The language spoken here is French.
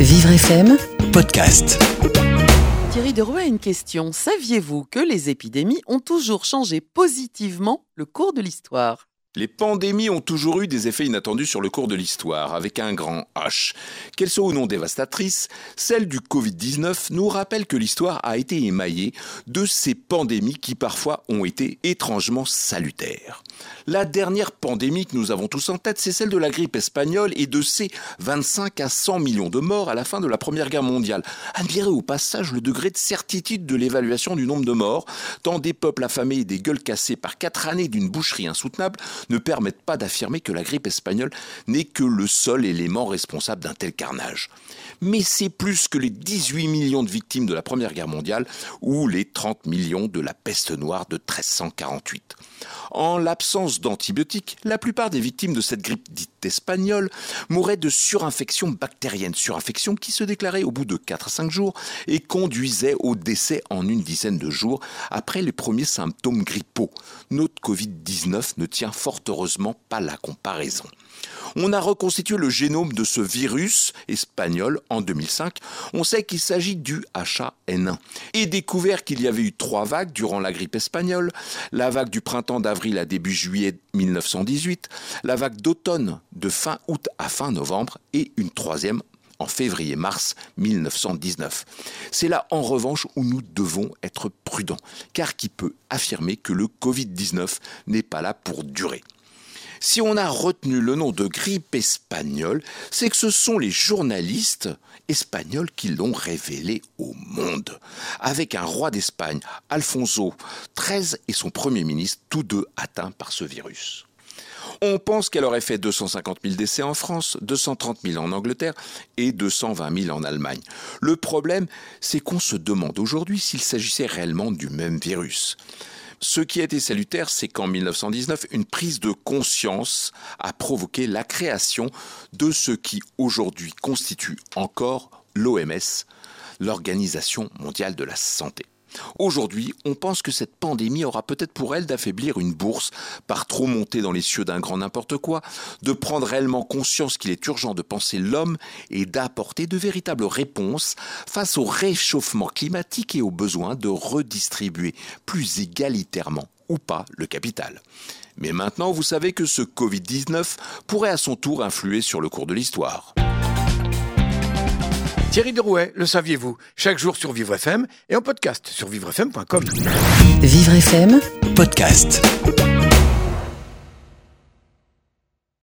Vivre FM, podcast. Thierry Deroy a une question. Saviez-vous que les épidémies ont toujours changé positivement le cours de l'histoire? Les pandémies ont toujours eu des effets inattendus sur le cours de l'histoire, avec un grand H. Qu'elles soient ou non dévastatrices, celle du Covid-19 nous rappelle que l'histoire a été émaillée de ces pandémies qui parfois ont été étrangement salutaires. La dernière pandémie que nous avons tous en tête, c'est celle de la grippe espagnole et de ses 25 à 100 millions de morts à la fin de la Première Guerre mondiale. Admirez au passage le degré de certitude de l'évaluation du nombre de morts, tant des peuples affamés et des gueules cassées par quatre années d'une boucherie insoutenable ne permettent pas d'affirmer que la grippe espagnole n'est que le seul élément responsable d'un tel carnage. Mais c'est plus que les 18 millions de victimes de la Première Guerre mondiale ou les 30 millions de la peste noire de 1348. En l'absence d'antibiotiques, la plupart des victimes de cette grippe dite espagnole mouraient de surinfection bactérienne, surinfection qui se déclarait au bout de 4 à 5 jours et conduisait au décès en une dizaine de jours après les premiers symptômes grippaux. Notre Covid-19 ne tient heureusement pas la comparaison. On a reconstitué le génome de ce virus espagnol en 2005. On sait qu'il s'agit du H1N1 et découvert qu'il y avait eu trois vagues durant la grippe espagnole. La vague du printemps d'avril à début juillet 1918, la vague d'automne de fin août à fin novembre et une troisième en février-mars 1919. C'est là en revanche où nous devons être prudents, car qui peut affirmer que le Covid-19 n'est pas là pour durer si on a retenu le nom de grippe espagnole, c'est que ce sont les journalistes espagnols qui l'ont révélé au monde. Avec un roi d'Espagne, Alfonso XIII, et son premier ministre, tous deux atteints par ce virus. On pense qu'elle aurait fait 250 000 décès en France, 230 000 en Angleterre et 220 000 en Allemagne. Le problème, c'est qu'on se demande aujourd'hui s'il s'agissait réellement du même virus. Ce qui a été salutaire, c'est qu'en 1919, une prise de conscience a provoqué la création de ce qui aujourd'hui constitue encore l'OMS, l'Organisation mondiale de la santé. Aujourd'hui, on pense que cette pandémie aura peut-être pour elle d'affaiblir une bourse par trop monter dans les cieux d'un grand n'importe quoi, de prendre réellement conscience qu'il est urgent de penser l'homme et d'apporter de véritables réponses face au réchauffement climatique et au besoin de redistribuer plus égalitairement ou pas le capital. Mais maintenant, vous savez que ce Covid-19 pourrait à son tour influer sur le cours de l'histoire. Thierry Derouet, le saviez-vous? Chaque jour sur Vivre FM et en podcast sur vivrefm.com. Vivre FM, Podcast.